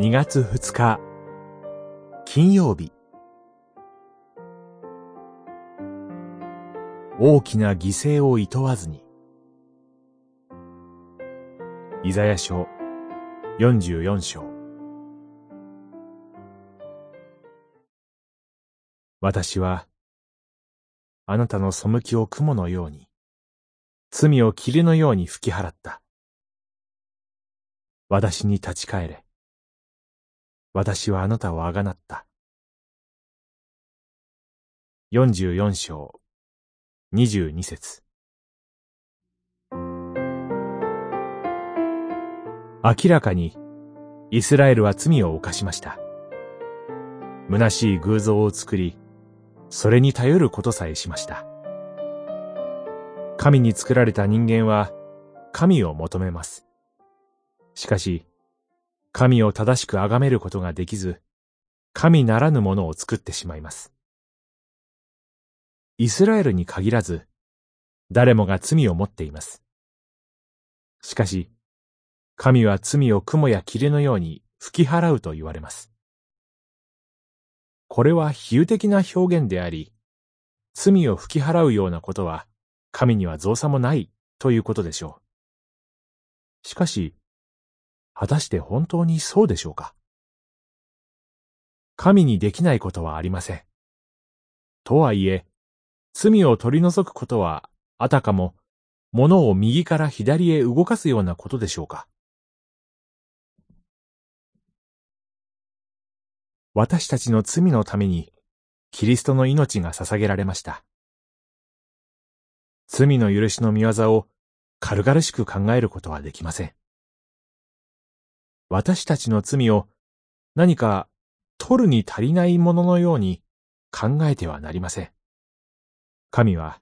2月2日。金曜日。大きな犠牲を厭わずに。イザヤ書44章。私はあなたの背きを雲のように罪を霧のように吹き払った。私に立ち返れ。私はあなたをあがなった。44章22節明らかにイスラエルは罪を犯しました。虚しい偶像を作り、それに頼ることさえしました。神に作られた人間は神を求めます。しかし、神を正しく崇めることができず、神ならぬものを作ってしまいます。イスラエルに限らず、誰もが罪を持っています。しかし、神は罪を雲や霧のように吹き払うと言われます。これは比喩的な表現であり、罪を吹き払うようなことは神には造作もないということでしょう。しかし、果たして本当にそうでしょうか？神にできないことはありません。とはいえ、罪を取り除くことは、あたかも、物を右から左へ動かすようなことでしょうか？私たちの罪のために、キリストの命が捧げられました。罪の許しの見業を軽々しく考えることはできません。私たちの罪を何か取るに足りないもののように考えてはなりません。神は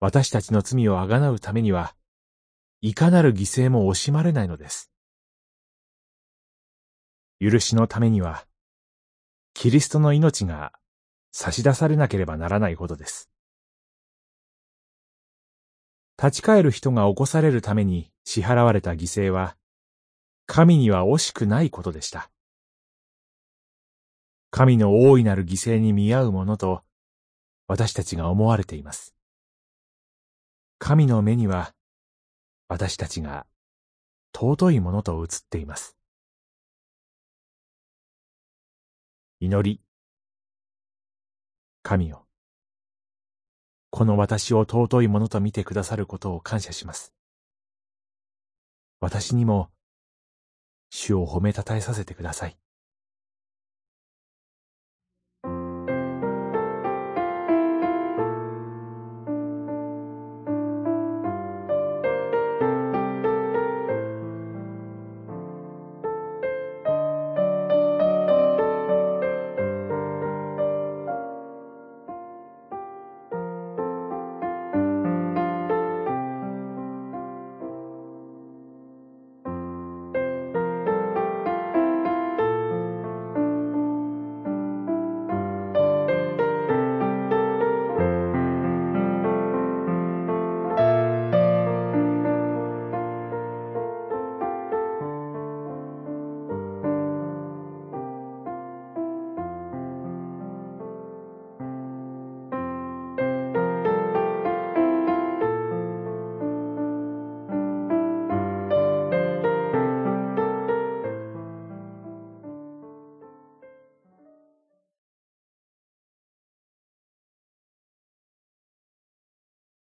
私たちの罪をあがなうためには、いかなる犠牲も惜しまれないのです。許しのためには、キリストの命が差し出されなければならないほどです。立ち返る人が起こされるために支払われた犠牲は、神には惜しくないことでした。神の大いなる犠牲に見合うものと、私たちが思われています。神の目には、私たちが尊いものと映っています。祈り。神よ。この私を尊いものと見てくださることを感謝します。私にも主を褒めたたえさせてください。